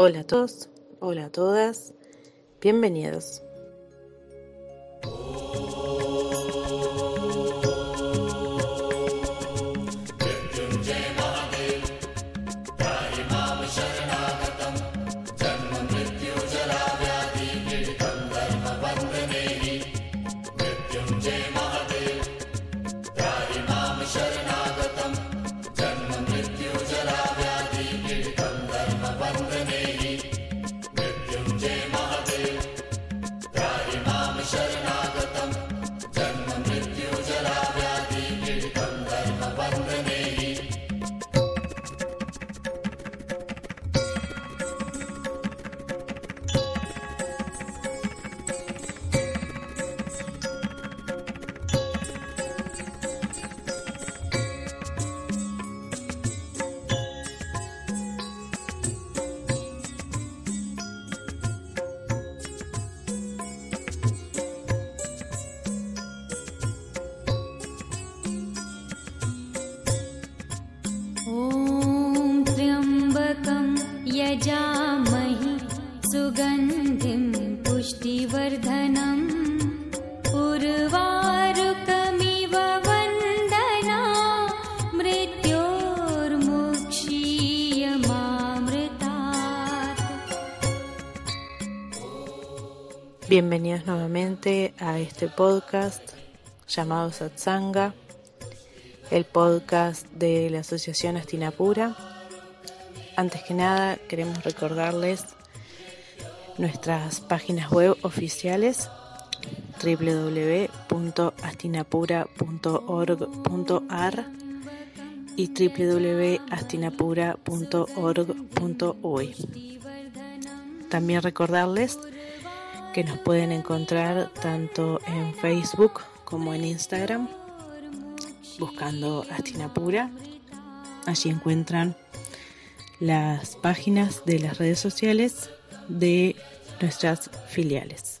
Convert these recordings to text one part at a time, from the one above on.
Hola a todos, hola a todas, bienvenidos. पुष्टिवर्धनम् उर्वारुकमिव वन्दना मृत्योर्मुक्षीयमामृतात् Bienvenidos nuevamente a este podcast llamado Satsanga, el podcast de la Asociación Astinapura. Antes que nada, queremos recordarles nuestras páginas web oficiales www.astinapura.org.ar y www.astinapura.org.uy. También recordarles que nos pueden encontrar tanto en Facebook como en Instagram buscando Astinapura. Allí encuentran las páginas de las redes sociales de nuestras filiales.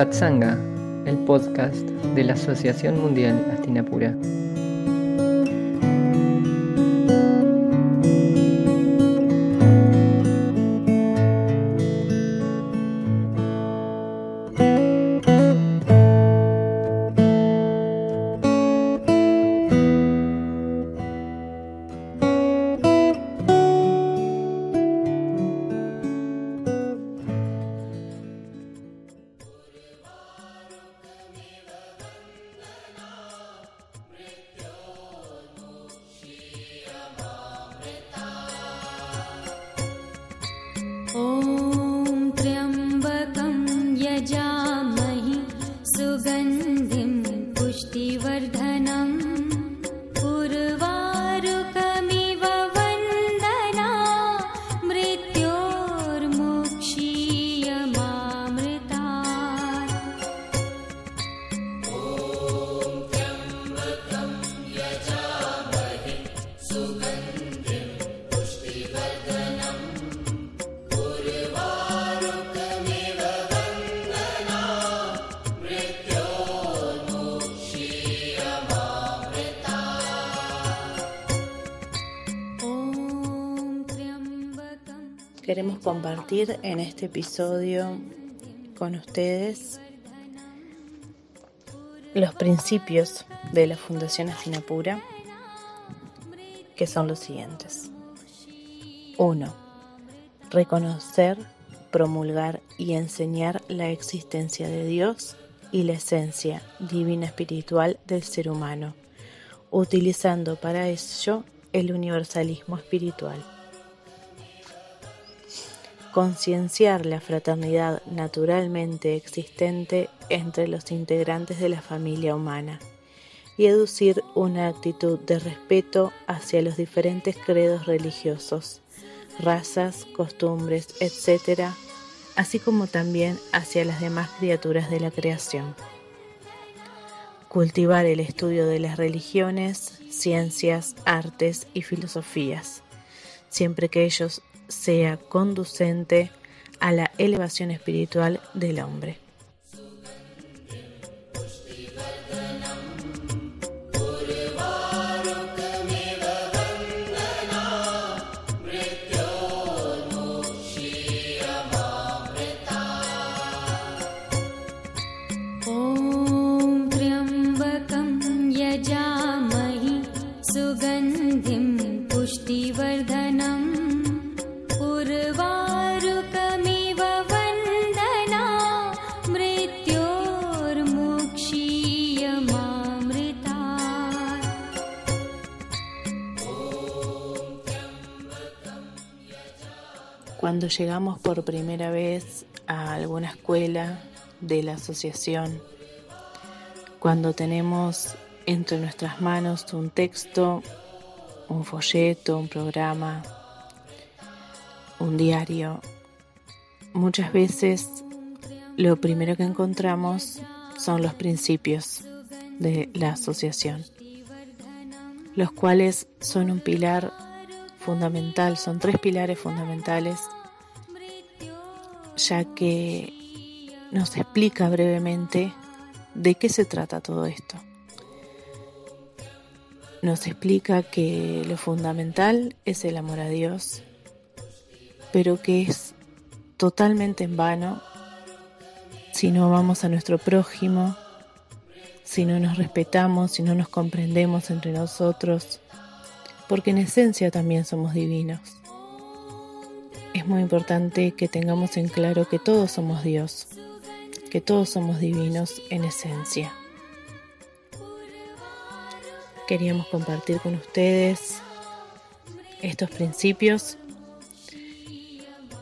Satsanga, el podcast de la Asociación Mundial Astinapura. Queremos compartir en este episodio con ustedes los principios de la Fundación Astinapura, que son los siguientes. 1. Reconocer, promulgar y enseñar la existencia de Dios y la esencia divina espiritual del ser humano, utilizando para ello el universalismo espiritual concienciar la fraternidad naturalmente existente entre los integrantes de la familia humana y educir una actitud de respeto hacia los diferentes credos religiosos, razas, costumbres, etc., así como también hacia las demás criaturas de la creación. Cultivar el estudio de las religiones, ciencias, artes y filosofías, siempre que ellos sea conducente a la elevación espiritual del hombre. Llegamos por primera vez a alguna escuela de la asociación, cuando tenemos entre nuestras manos un texto, un folleto, un programa, un diario, muchas veces lo primero que encontramos son los principios de la asociación, los cuales son un pilar fundamental, son tres pilares fundamentales, ya que nos explica brevemente de qué se trata todo esto. Nos explica que lo fundamental es el amor a Dios, pero que es totalmente en vano si no vamos a nuestro prójimo, si no nos respetamos, si no nos comprendemos entre nosotros, porque en esencia también somos divinos. Es muy importante que tengamos en claro que todos somos Dios, que todos somos divinos en esencia. Queríamos compartir con ustedes estos principios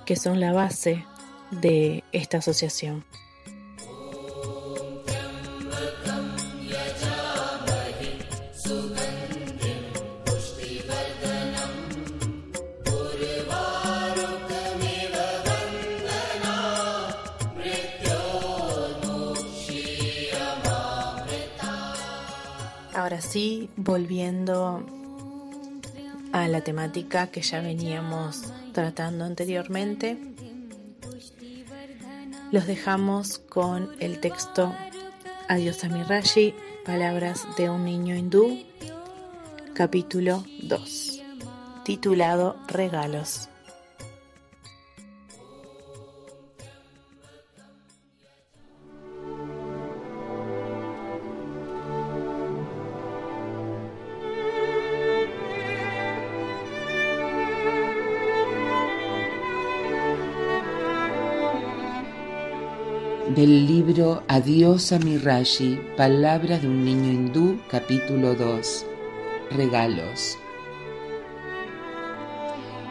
que son la base de esta asociación. Ahora sí, volviendo a la temática que ya veníamos tratando anteriormente, los dejamos con el texto Adiós a mi Rashi, Palabras de un niño hindú, capítulo 2, titulado Regalos. Del libro Adiós a mi Rashi, Palabras de un niño hindú, capítulo 2. Regalos.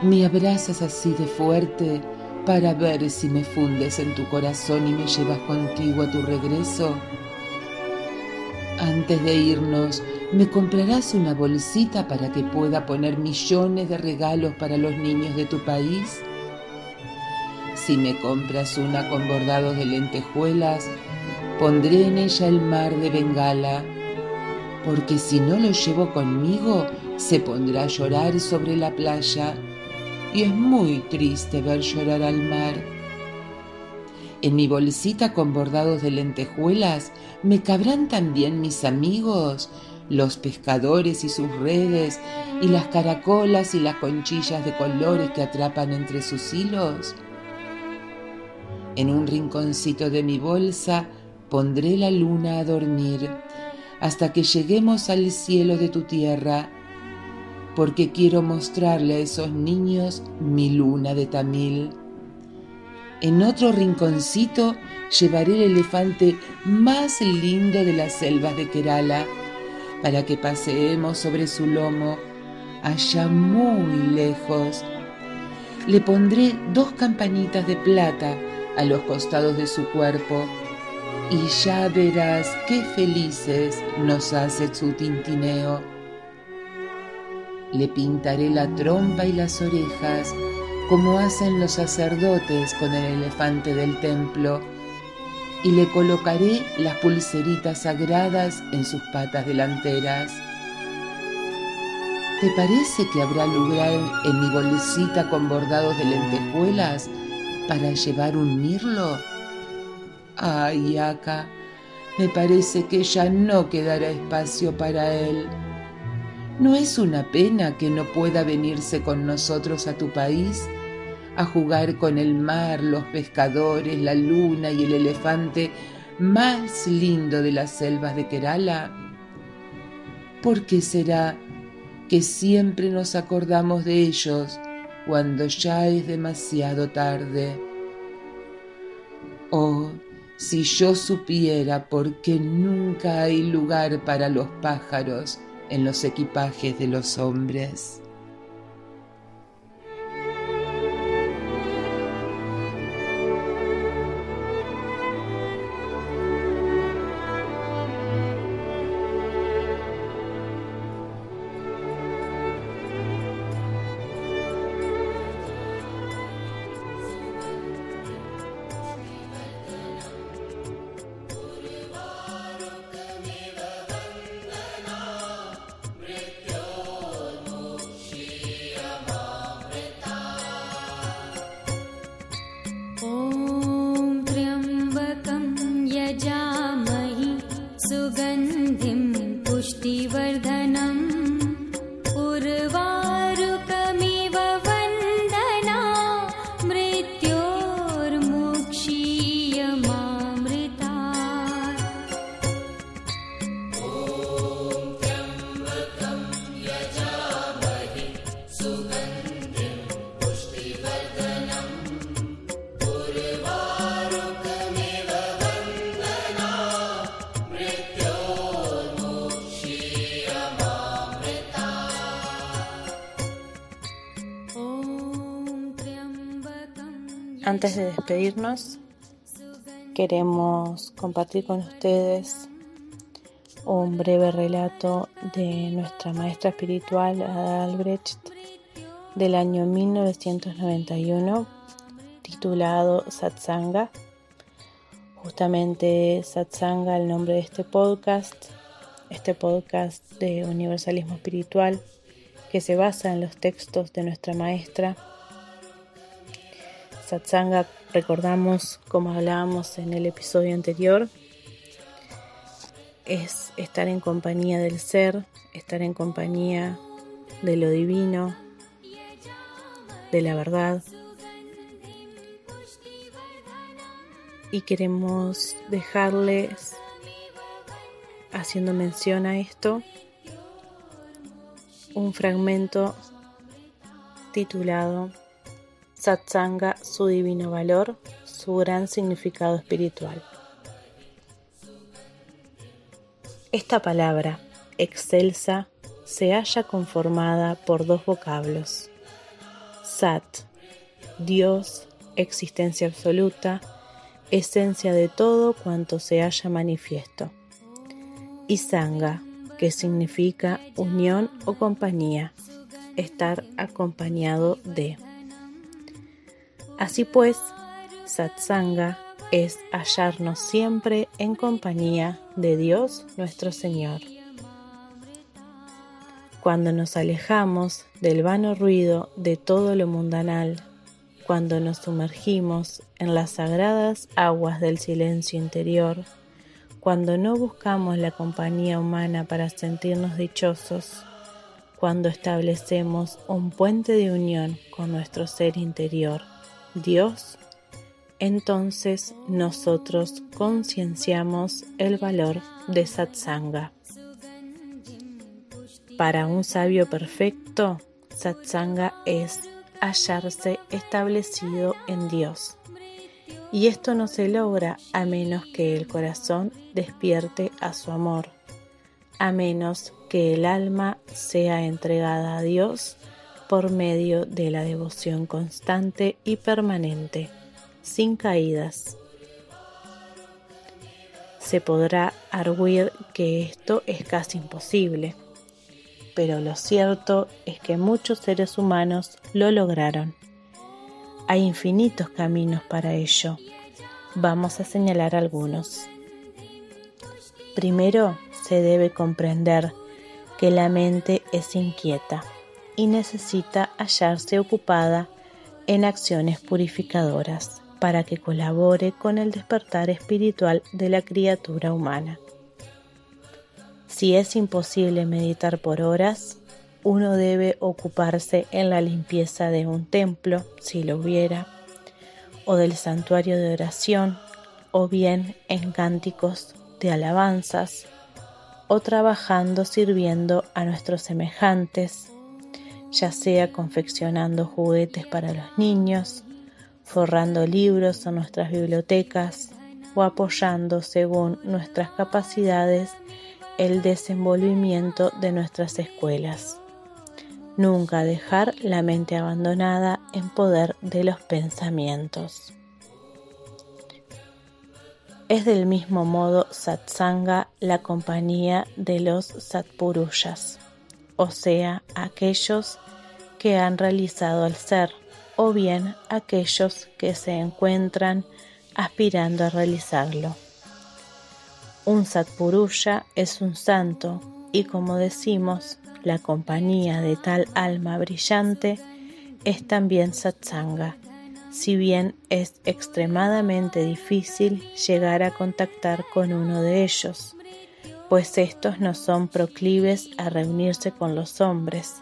Me abrazas así de fuerte para ver si me fundes en tu corazón y me llevas contigo a tu regreso. Antes de irnos, ¿me comprarás una bolsita para que pueda poner millones de regalos para los niños de tu país? Si me compras una con bordados de lentejuelas, pondré en ella el mar de Bengala, porque si no lo llevo conmigo, se pondrá a llorar sobre la playa, y es muy triste ver llorar al mar. En mi bolsita con bordados de lentejuelas me cabrán también mis amigos, los pescadores y sus redes, y las caracolas y las conchillas de colores que atrapan entre sus hilos. En un rinconcito de mi bolsa pondré la luna a dormir hasta que lleguemos al cielo de tu tierra, porque quiero mostrarle a esos niños mi luna de Tamil. En otro rinconcito llevaré el elefante más lindo de las selvas de Kerala, para que paseemos sobre su lomo, allá muy lejos. Le pondré dos campanitas de plata a los costados de su cuerpo, y ya verás qué felices nos hace su tintineo. Le pintaré la trompa y las orejas como hacen los sacerdotes con el elefante del templo, y le colocaré las pulseritas sagradas en sus patas delanteras. ¿Te parece que habrá lugar en mi bolsita con bordados de lentejuelas para llevar un mirlo? Ay, Aka, me parece que ya no quedará espacio para él. ¿No es una pena que no pueda venirse con nosotros a tu país a jugar con el mar, los pescadores, la luna y el elefante más lindo de las selvas de Kerala? ¿Por qué será que siempre nos acordamos de ellos cuando ya es demasiado tarde? Oh, si yo supiera por qué nunca hay lugar para los pájaros en los equipajes de los hombres. Antes de despedirnos, queremos compartir con ustedes un breve relato de nuestra maestra espiritual Ada Albrecht del año 1991 titulado Satsanga. Justamente Satsanga, el nombre de este podcast, este podcast de universalismo espiritual que se basa en los textos de nuestra maestra Satsanga, recordamos, como hablábamos en el episodio anterior, es estar en compañía del ser, estar en compañía de lo divino, de la verdad. Y queremos dejarles, haciendo mención a esto, un fragmento titulado Satsanga, su divino valor, su gran significado espiritual. Esta palabra, excelsa, se halla conformada por dos vocablos. Sat, Dios, existencia absoluta, esencia de todo cuanto se halla manifiesto. Y Sangha, que significa unión o compañía, estar acompañado de. Así pues, satsanga es hallarnos siempre en compañía de Dios nuestro Señor. Cuando nos alejamos del vano ruido de todo lo mundanal, cuando nos sumergimos en las sagradas aguas del silencio interior, cuando no buscamos la compañía humana para sentirnos dichosos, cuando establecemos un puente de unión con nuestro ser interior, Dios, entonces nosotros concienciamos el valor de satsanga. Para un sabio perfecto, satsanga es hallarse establecido en Dios. Y esto no se logra a menos que el corazón despierte a su amor, a menos que el alma sea entregada a Dios por medio de la devoción constante y permanente, sin caídas. Se podrá arguir que esto es casi imposible, pero lo cierto es que muchos seres humanos lo lograron. Hay infinitos caminos para ello. Vamos a señalar algunos. Primero, se debe comprender que la mente es inquieta y necesita hallarse ocupada en acciones purificadoras para que colabore con el despertar espiritual de la criatura humana. Si es imposible meditar por horas, uno debe ocuparse en la limpieza de un templo, si lo hubiera, o del santuario de oración, o bien en cánticos de alabanzas, o trabajando sirviendo a nuestros semejantes, ya sea confeccionando juguetes para los niños, forrando libros en nuestras bibliotecas o apoyando según nuestras capacidades el desenvolvimiento de nuestras escuelas. Nunca dejar la mente abandonada en poder de los pensamientos. Es del mismo modo satsanga la compañía de los satpuruyas, o sea, aquellos que han realizado el ser, o bien aquellos que se encuentran aspirando a realizarlo. Un satpuruya es un santo y como decimos, la compañía de tal alma brillante es también satsanga si bien es extremadamente difícil llegar a contactar con uno de ellos, pues estos no son proclives a reunirse con los hombres,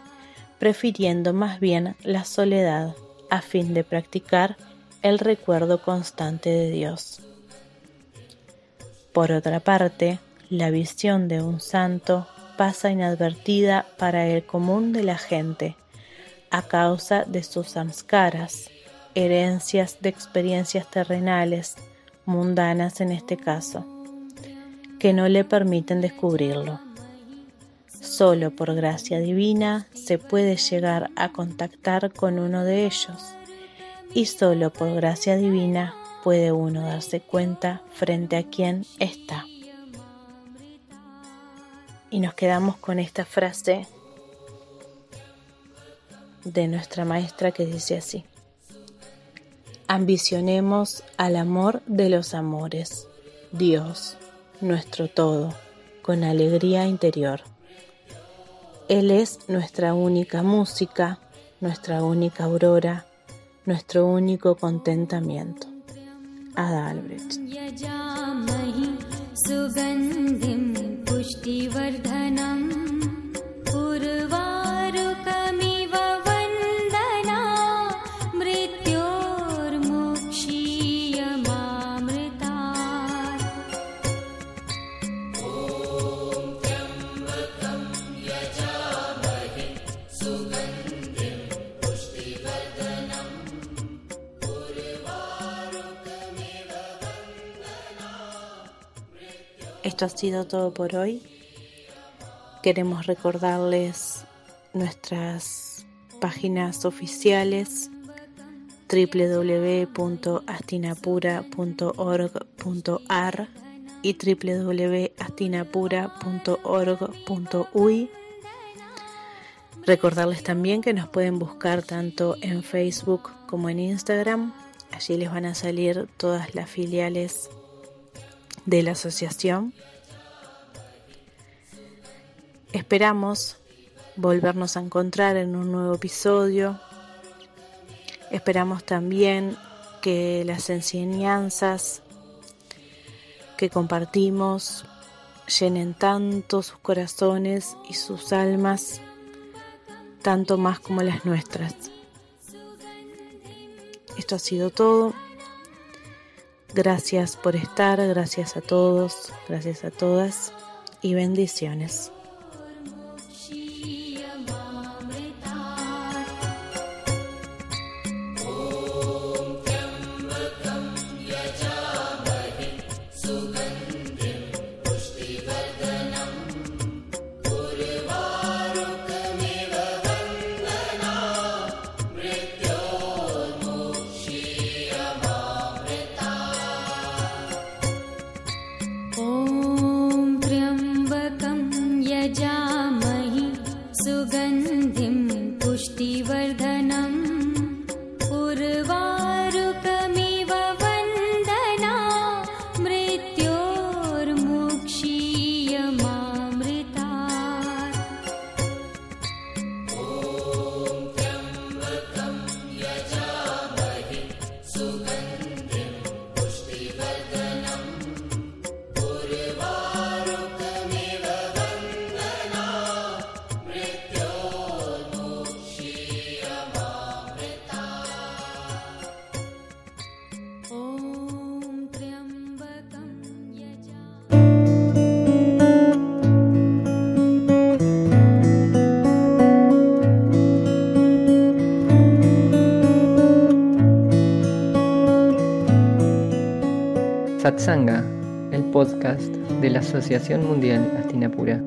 prefiriendo más bien la soledad a fin de practicar el recuerdo constante de Dios. Por otra parte, la visión de un santo pasa inadvertida para el común de la gente a causa de sus samskaras, herencias de experiencias terrenales, mundanas en este caso, que no le permiten descubrirlo. Solo por gracia divina se puede llegar a contactar con uno de ellos y solo por gracia divina puede uno darse cuenta frente a quién está. Y nos quedamos con esta frase de nuestra maestra que dice así. Ambicionemos al amor de los amores, Dios, nuestro todo, con alegría interior. Él es nuestra única música, nuestra única aurora, nuestro único contentamiento. Ada Albrecht. Esto ha sido todo por hoy. Queremos recordarles nuestras páginas oficiales www.astinapura.org.ar y www.astinapura.org.uy. Recordarles también que nos pueden buscar tanto en Facebook como en Instagram. Allí les van a salir todas las filiales de la asociación. Esperamos volvernos a encontrar en un nuevo episodio. Esperamos también que las enseñanzas que compartimos llenen tanto sus corazones y sus almas, tanto más como las nuestras. Esto ha sido todo. Gracias por estar, gracias a todos, gracias a todas y bendiciones. Satsanga, el podcast de la Asociación Mundial Astinapura.